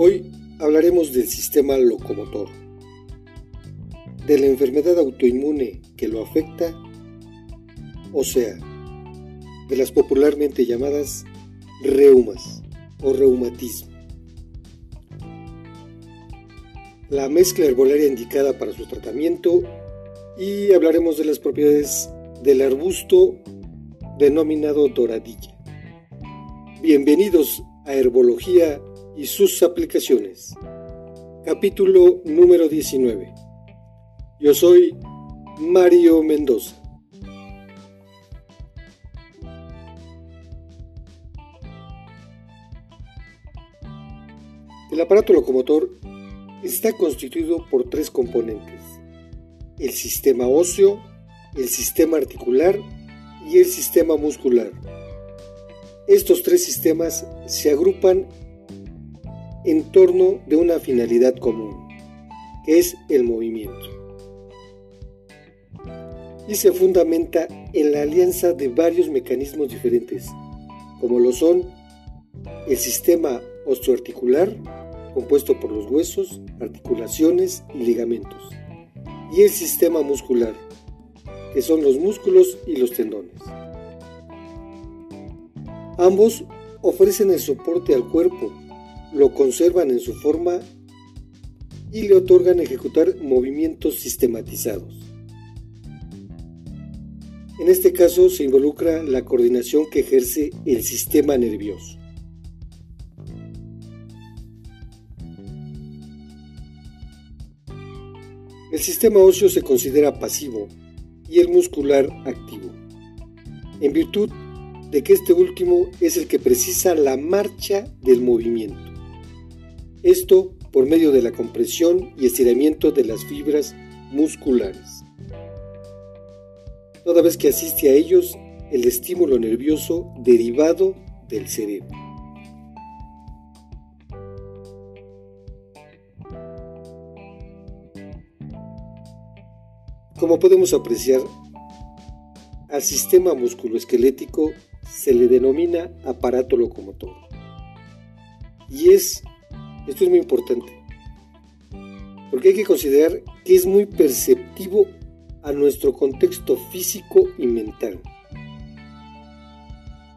Hoy hablaremos del sistema locomotor, de la enfermedad autoinmune que lo afecta, o sea, de las popularmente llamadas reumas o reumatismo. La mezcla herbolaria indicada para su tratamiento y hablaremos de las propiedades del arbusto denominado doradilla. Bienvenidos a Herbología y sus aplicaciones. Capítulo número 19. Yo soy Mario Mendoza. El aparato locomotor está constituido por tres componentes. El sistema óseo, el sistema articular y el sistema muscular. Estos tres sistemas se agrupan en torno de una finalidad común, que es el movimiento. Y se fundamenta en la alianza de varios mecanismos diferentes, como lo son el sistema osteoarticular, compuesto por los huesos, articulaciones y ligamentos, y el sistema muscular, que son los músculos y los tendones. Ambos ofrecen el soporte al cuerpo, lo conservan en su forma y le otorgan ejecutar movimientos sistematizados. En este caso se involucra la coordinación que ejerce el sistema nervioso. El sistema óseo se considera pasivo y el muscular activo, en virtud de que este último es el que precisa la marcha del movimiento. Esto por medio de la compresión y estiramiento de las fibras musculares. Toda vez que asiste a ellos el estímulo nervioso derivado del cerebro. Como podemos apreciar, al sistema musculoesquelético se le denomina aparato locomotor. Y es, esto es muy importante, porque hay que considerar que es muy perceptivo a nuestro contexto físico y mental.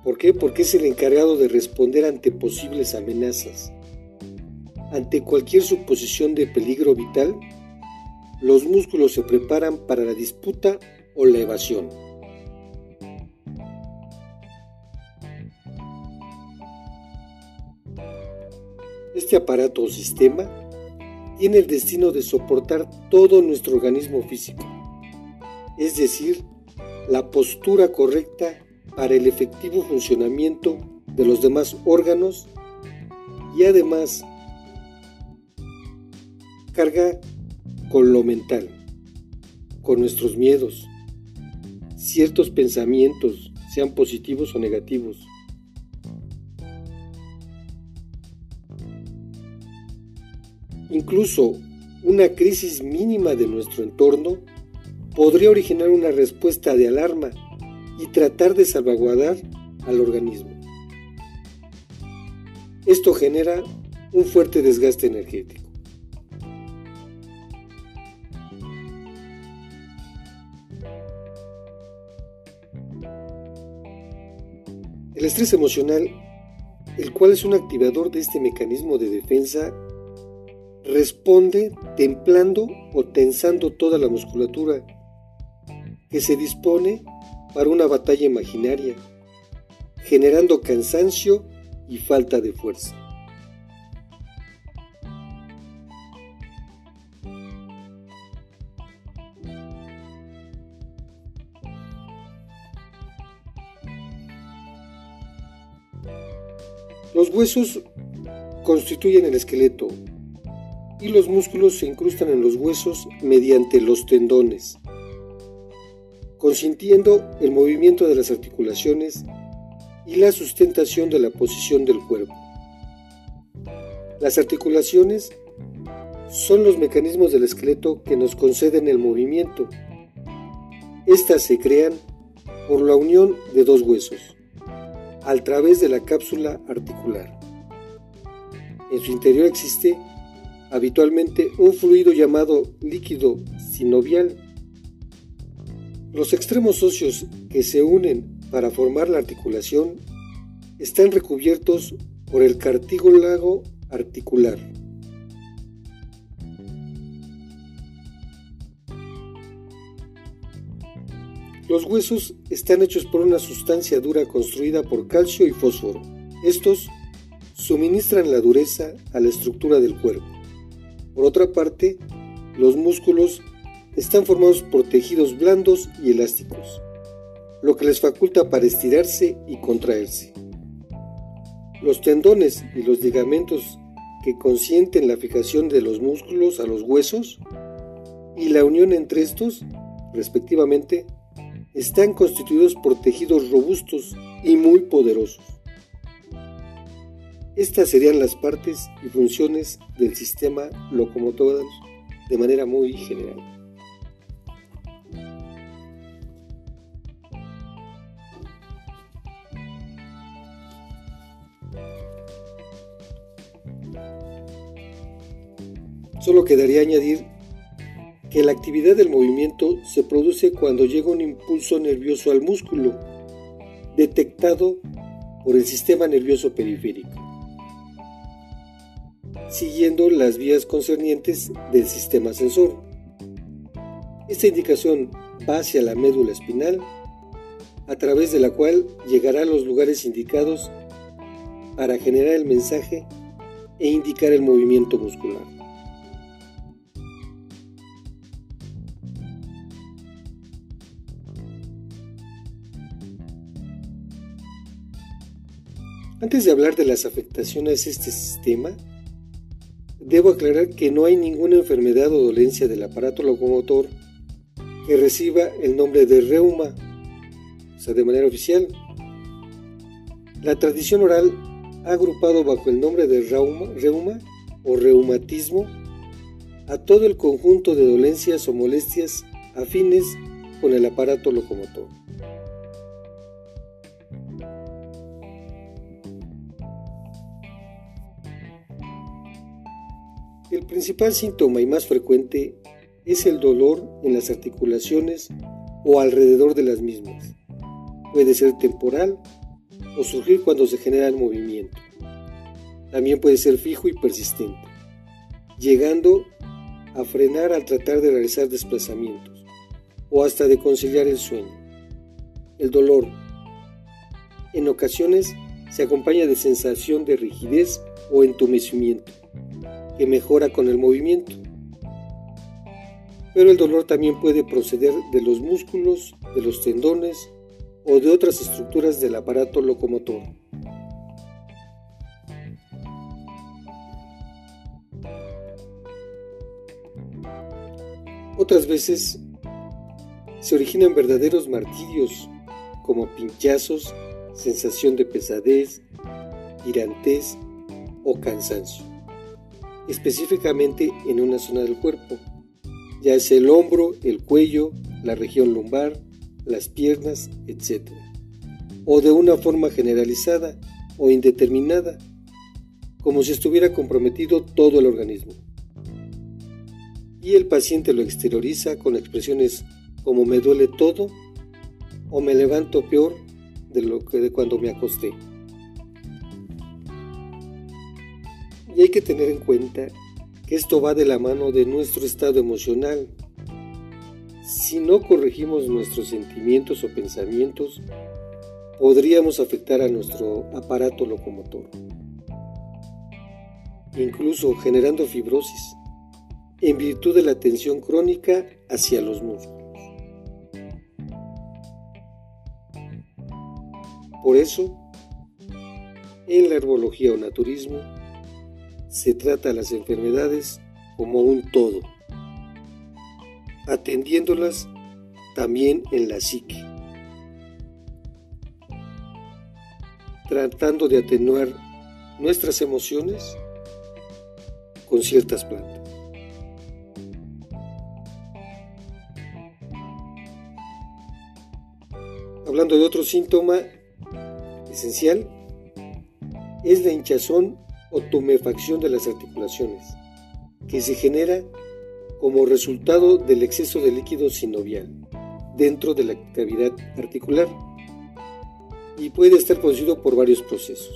¿Por qué? Porque es el encargado de responder ante posibles amenazas. Ante cualquier suposición de peligro vital, los músculos se preparan para la disputa o la evasión. Este aparato o sistema tiene el destino de soportar todo nuestro organismo físico, es decir, la postura correcta para el efectivo funcionamiento de los demás órganos y además carga con lo mental, con nuestros miedos, ciertos pensamientos, sean positivos o negativos. Incluso una crisis mínima de nuestro entorno podría originar una respuesta de alarma y tratar de salvaguardar al organismo. Esto genera un fuerte desgaste energético. El estrés emocional, el cual es un activador de este mecanismo de defensa, responde templando o tensando toda la musculatura que se dispone para una batalla imaginaria, generando cansancio y falta de fuerza. Los huesos constituyen el esqueleto y los músculos se incrustan en los huesos mediante los tendones, consintiendo el movimiento de las articulaciones y la sustentación de la posición del cuerpo. Las articulaciones son los mecanismos del esqueleto que nos conceden el movimiento. Estas se crean por la unión de dos huesos a través de la cápsula articular. En su interior existe habitualmente un fluido llamado líquido sinovial. Los extremos óseos que se unen para formar la articulación están recubiertos por el cartílago articular. Los huesos están hechos por una sustancia dura construida por calcio y fósforo. Estos suministran la dureza a la estructura del cuerpo. Por otra parte, los músculos están formados por tejidos blandos y elásticos, lo que les faculta para estirarse y contraerse. Los tendones y los ligamentos que consienten la fijación de los músculos a los huesos y la unión entre estos, respectivamente, están constituidos por tejidos robustos y muy poderosos. Estas serían las partes y funciones del sistema locomotor de manera muy general. Solo quedaría añadir que la actividad del movimiento se produce cuando llega un impulso nervioso al músculo, detectado por el sistema nervioso periférico, siguiendo las vías concernientes del sistema sensor. Esta indicación va hacia la médula espinal, a través de la cual llegará a los lugares indicados para generar el mensaje e indicar el movimiento muscular. Antes de hablar de las afectaciones este sistema, debo aclarar que no hay ninguna enfermedad o dolencia del aparato locomotor que reciba el nombre de reuma, o sea, de manera oficial. La tradición oral ha agrupado bajo el nombre de reuma, reuma o reumatismo a todo el conjunto de dolencias o molestias afines con el aparato locomotor. El principal síntoma y más frecuente es el dolor en las articulaciones o alrededor de las mismas. Puede ser temporal o surgir cuando se genera el movimiento. También puede ser fijo y persistente, llegando a frenar al tratar de realizar desplazamientos o hasta de conciliar el sueño. El dolor en ocasiones se acompaña de sensación de rigidez o entumecimiento que mejora con el movimiento. Pero el dolor también puede proceder de los músculos, de los tendones o de otras estructuras del aparato locomotor. Otras veces se originan verdaderos martirios como pinchazos, sensación de pesadez, tirantez o cansancio específicamente en una zona del cuerpo, ya sea el hombro, el cuello, la región lumbar, las piernas, etc. O de una forma generalizada o indeterminada, como si estuviera comprometido todo el organismo. Y el paciente lo exterioriza con expresiones como me duele todo o me levanto peor de lo que de cuando me acosté. Hay que tener en cuenta que esto va de la mano de nuestro estado emocional. Si no corregimos nuestros sentimientos o pensamientos, podríamos afectar a nuestro aparato locomotor, incluso generando fibrosis, en virtud de la tensión crónica hacia los músculos. Por eso, en la herbología o naturismo, se trata las enfermedades como un todo, atendiéndolas también en la psique, tratando de atenuar nuestras emociones con ciertas plantas. Hablando de otro síntoma esencial, es la hinchazón o tumefacción de las articulaciones, que se genera como resultado del exceso de líquido sinovial dentro de la cavidad articular y puede estar producido por varios procesos.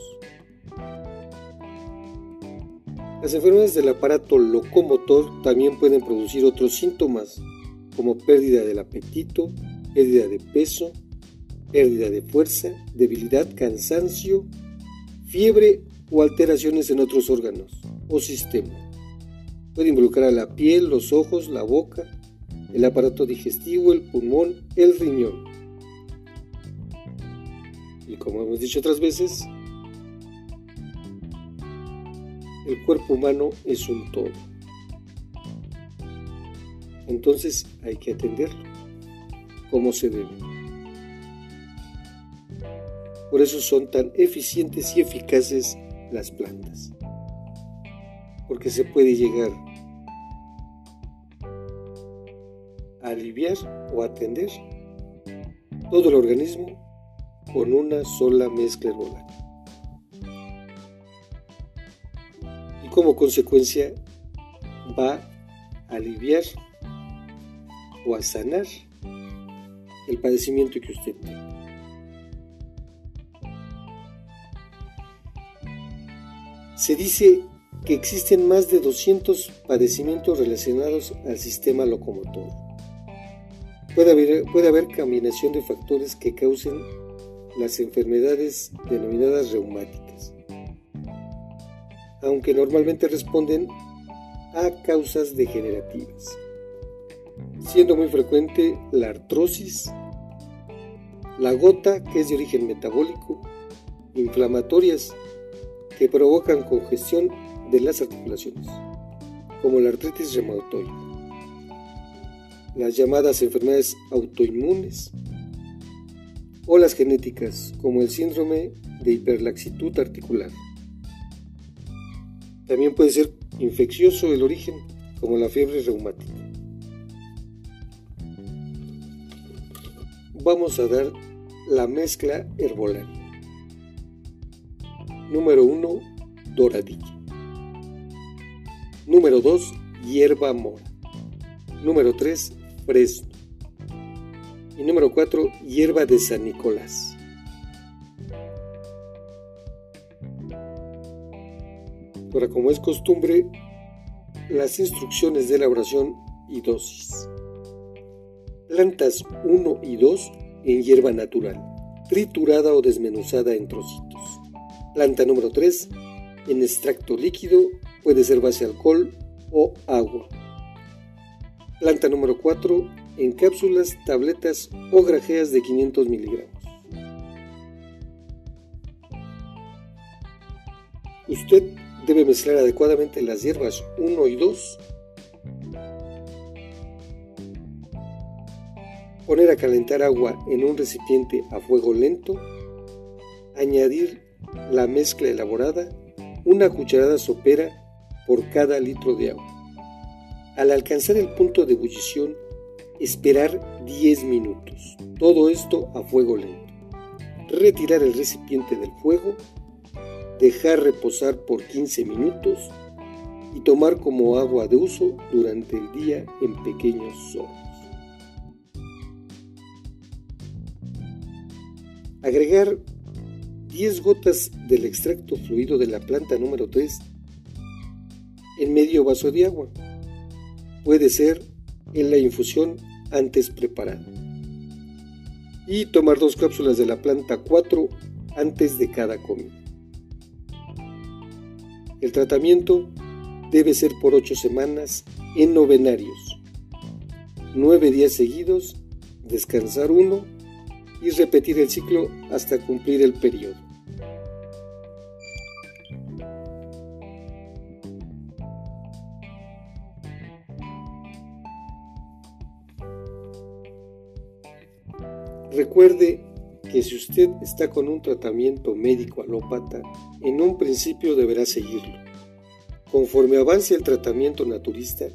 Las enfermedades del aparato locomotor también pueden producir otros síntomas como pérdida del apetito, pérdida de peso, pérdida de fuerza, debilidad, cansancio, fiebre o alteraciones en otros órganos o sistemas. Puede involucrar a la piel, los ojos, la boca, el aparato digestivo, el pulmón, el riñón. Y como hemos dicho otras veces, el cuerpo humano es un todo. Entonces hay que atenderlo como se debe. Por eso son tan eficientes y eficaces las plantas. Porque se puede llegar a aliviar o atender todo el organismo con una sola mezcla herbolaria. Y como consecuencia va a aliviar o a sanar el padecimiento que usted tiene. Se dice que existen más de 200 padecimientos relacionados al sistema locomotor. Puede haber, puede haber combinación de factores que causen las enfermedades denominadas reumáticas, aunque normalmente responden a causas degenerativas, siendo muy frecuente la artrosis, la gota, que es de origen metabólico, inflamatorias, que provocan congestión de las articulaciones, como la artritis reumatoide, las llamadas enfermedades autoinmunes o las genéticas, como el síndrome de hiperlaxitud articular. También puede ser infeccioso el origen, como la fiebre reumática. Vamos a dar la mezcla herbolaria. Número 1, doradilla. Número 2, hierba mora. Número 3, fresno. Y número 4, hierba de San Nicolás. Ahora, como es costumbre, las instrucciones de elaboración y dosis. Plantas 1 y 2 en hierba natural, triturada o desmenuzada en trocitos. Planta número 3 en extracto líquido, puede ser base alcohol o agua. Planta número 4 en cápsulas, tabletas o grajeas de 500 miligramos. Usted debe mezclar adecuadamente las hierbas 1 y 2. Poner a calentar agua en un recipiente a fuego lento. Añadir la mezcla elaborada, una cucharada sopera por cada litro de agua. Al alcanzar el punto de ebullición, esperar 10 minutos. Todo esto a fuego lento. Retirar el recipiente del fuego, dejar reposar por 15 minutos y tomar como agua de uso durante el día en pequeños sorbos. Agregar 10 gotas del extracto fluido de la planta número 3 en medio vaso de agua. Puede ser en la infusión antes preparada. Y tomar dos cápsulas de la planta 4 antes de cada comida. El tratamiento debe ser por 8 semanas en novenarios. 9 días seguidos, descansar uno y repetir el ciclo hasta cumplir el periodo. Recuerde que si usted está con un tratamiento médico alópata, en un principio deberá seguirlo. Conforme avance el tratamiento naturista,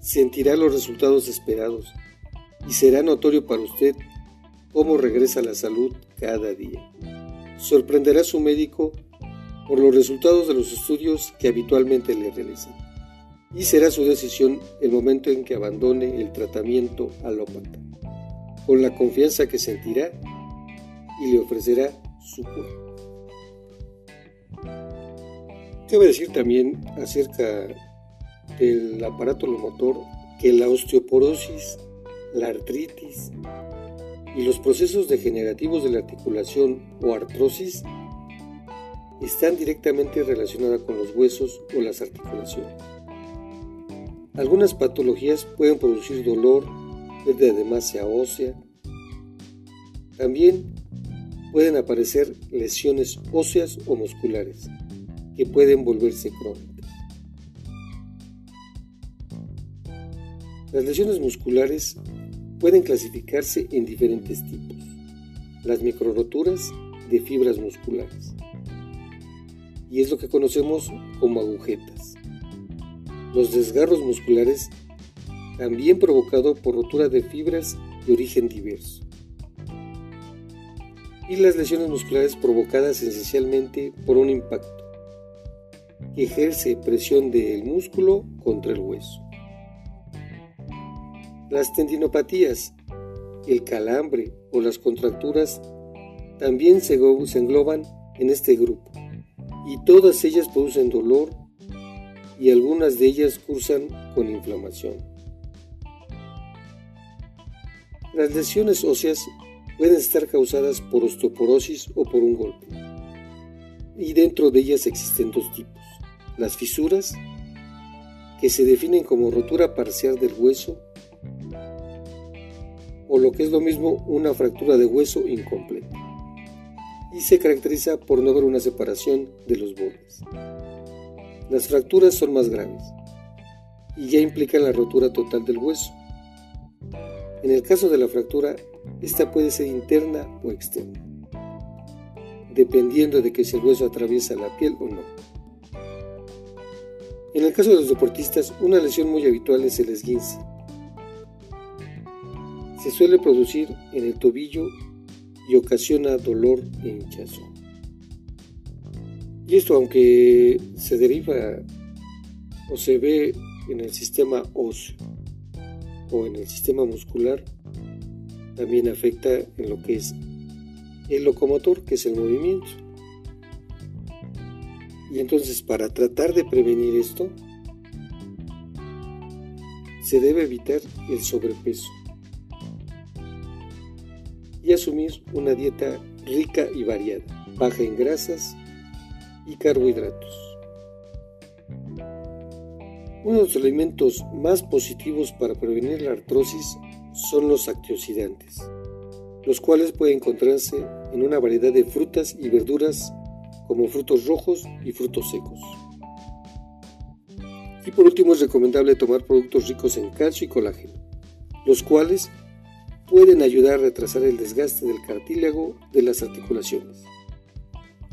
sentirá los resultados esperados y será notorio para usted cómo regresa la salud cada día. Sorprenderá a su médico por los resultados de los estudios que habitualmente le realizan y será su decisión el momento en que abandone el tratamiento alópata, con la confianza que sentirá y le ofrecerá su cuerpo. Cabe decir también acerca del aparato lomotor que la osteoporosis, la artritis y los procesos degenerativos de la articulación o artrosis están directamente relacionadas con los huesos o las articulaciones. Algunas patologías pueden producir dolor, pérdida de masa ósea. También pueden aparecer lesiones óseas o musculares que pueden volverse crónicas. Las lesiones musculares pueden clasificarse en diferentes tipos. Las microroturas de fibras musculares. Y es lo que conocemos como agujetas. Los desgarros musculares también provocado por rotura de fibras de origen diverso. Y las lesiones musculares provocadas esencialmente por un impacto que ejerce presión del músculo contra el hueso. Las tendinopatías, el calambre o las contracturas también se engloban en este grupo y todas ellas producen dolor y algunas de ellas cursan con inflamación. Las lesiones óseas pueden estar causadas por osteoporosis o por un golpe y dentro de ellas existen dos tipos. Las fisuras, que se definen como rotura parcial del hueso o lo que es lo mismo una fractura de hueso incompleta. Y se caracteriza por no haber una separación de los bordes. Las fracturas son más graves y ya implican la rotura total del hueso. En el caso de la fractura, esta puede ser interna o externa, dependiendo de que si el hueso atraviesa la piel o no. En el caso de los deportistas, una lesión muy habitual es el esguince, se suele producir en el tobillo y ocasiona dolor e hinchazón. Y esto aunque se deriva o se ve en el sistema óseo o en el sistema muscular, también afecta en lo que es el locomotor, que es el movimiento. Y entonces para tratar de prevenir esto, se debe evitar el sobrepeso y asumir una dieta rica y variada, baja en grasas y carbohidratos. Uno de los alimentos más positivos para prevenir la artrosis son los antioxidantes, los cuales pueden encontrarse en una variedad de frutas y verduras como frutos rojos y frutos secos. Y por último es recomendable tomar productos ricos en calcio y colágeno, los cuales pueden ayudar a retrasar el desgaste del cartílago de las articulaciones.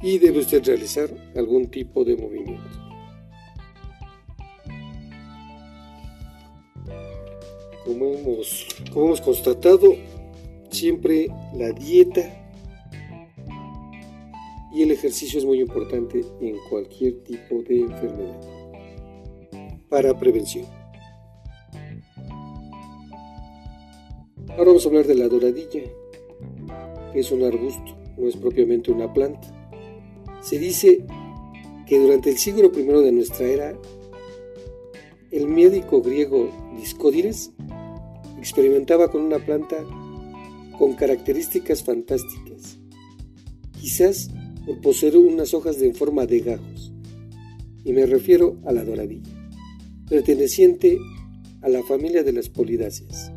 Y debe usted realizar algún tipo de movimiento. Como hemos, como hemos constatado, siempre la dieta y el ejercicio es muy importante en cualquier tipo de enfermedad para prevención. Ahora vamos a hablar de la doradilla, que es un arbusto, no es propiamente una planta. Se dice que durante el siglo I de nuestra era, el médico griego Discódides experimentaba con una planta con características fantásticas, quizás por poseer unas hojas de forma de gajos, y me refiero a la doradilla, perteneciente a la familia de las polidáceas.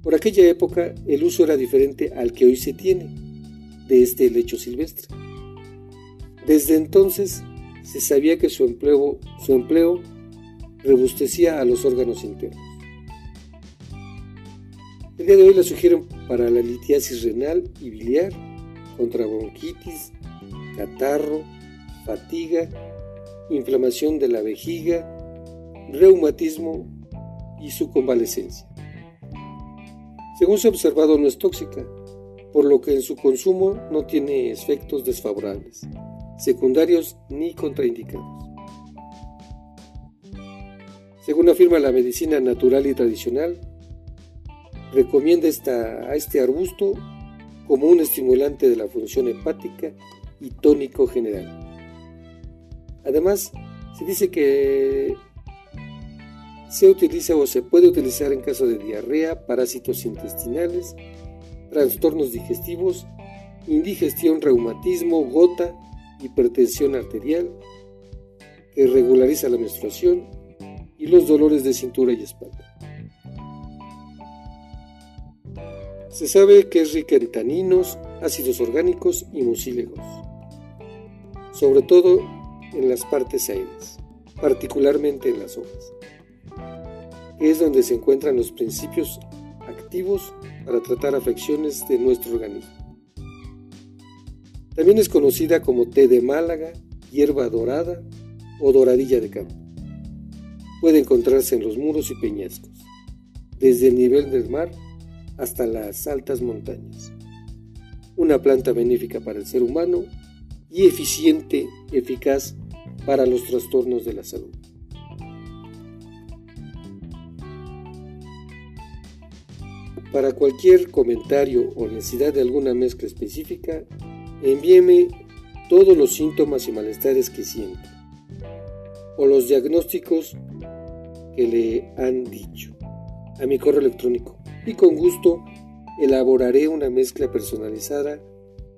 Por aquella época el uso era diferente al que hoy se tiene de este helecho silvestre. Desde entonces se sabía que su empleo, su empleo rebustecía a los órganos internos. El día de hoy la sugieren para la litiasis renal y biliar, contra bronquitis, catarro, fatiga, inflamación de la vejiga, reumatismo y su convalecencia. Según se ha observado, no es tóxica, por lo que en su consumo no tiene efectos desfavorables. secundarios ni contraindicados. Según afirma la medicina natural y tradicional, recomienda a este arbusto como un estimulante de la función hepática y tónico general. Además, se dice que se utiliza o se puede utilizar en caso de diarrea, parásitos intestinales, trastornos digestivos, indigestión, reumatismo, gota, hipertensión arterial, que regulariza la menstruación y los dolores de cintura y espalda. Se sabe que es rica en taninos, ácidos orgánicos y mucílegos, sobre todo en las partes aéreas, particularmente en las hojas, es donde se encuentran los principios activos para tratar afecciones de nuestro organismo. También es conocida como té de Málaga, hierba dorada o doradilla de campo. Puede encontrarse en los muros y peñascos, desde el nivel del mar hasta las altas montañas. Una planta benéfica para el ser humano y eficiente, eficaz para los trastornos de la salud. Para cualquier comentario o necesidad de alguna mezcla específica, envíeme todos los síntomas y malestares que siente o los diagnósticos que le han dicho a mi correo electrónico y con gusto elaboraré una mezcla personalizada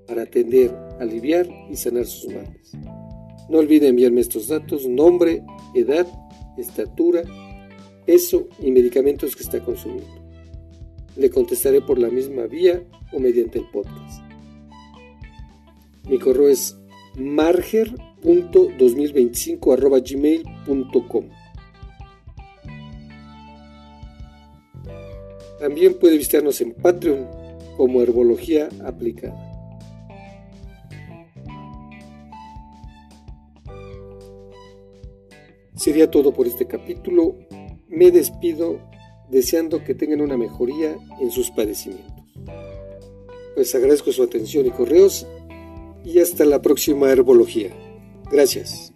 para atender, aliviar y sanar sus males. No olvide enviarme estos datos, nombre, edad, estatura, peso y medicamentos que está consumiendo. Le contestaré por la misma vía o mediante el podcast. Mi correo es marger.2025.gmail.com También puede visitarnos en Patreon como Herbología Aplicada. Sería todo por este capítulo. Me despido deseando que tengan una mejoría en sus padecimientos. Pues agradezco su atención y correos y hasta la próxima herbología. Gracias.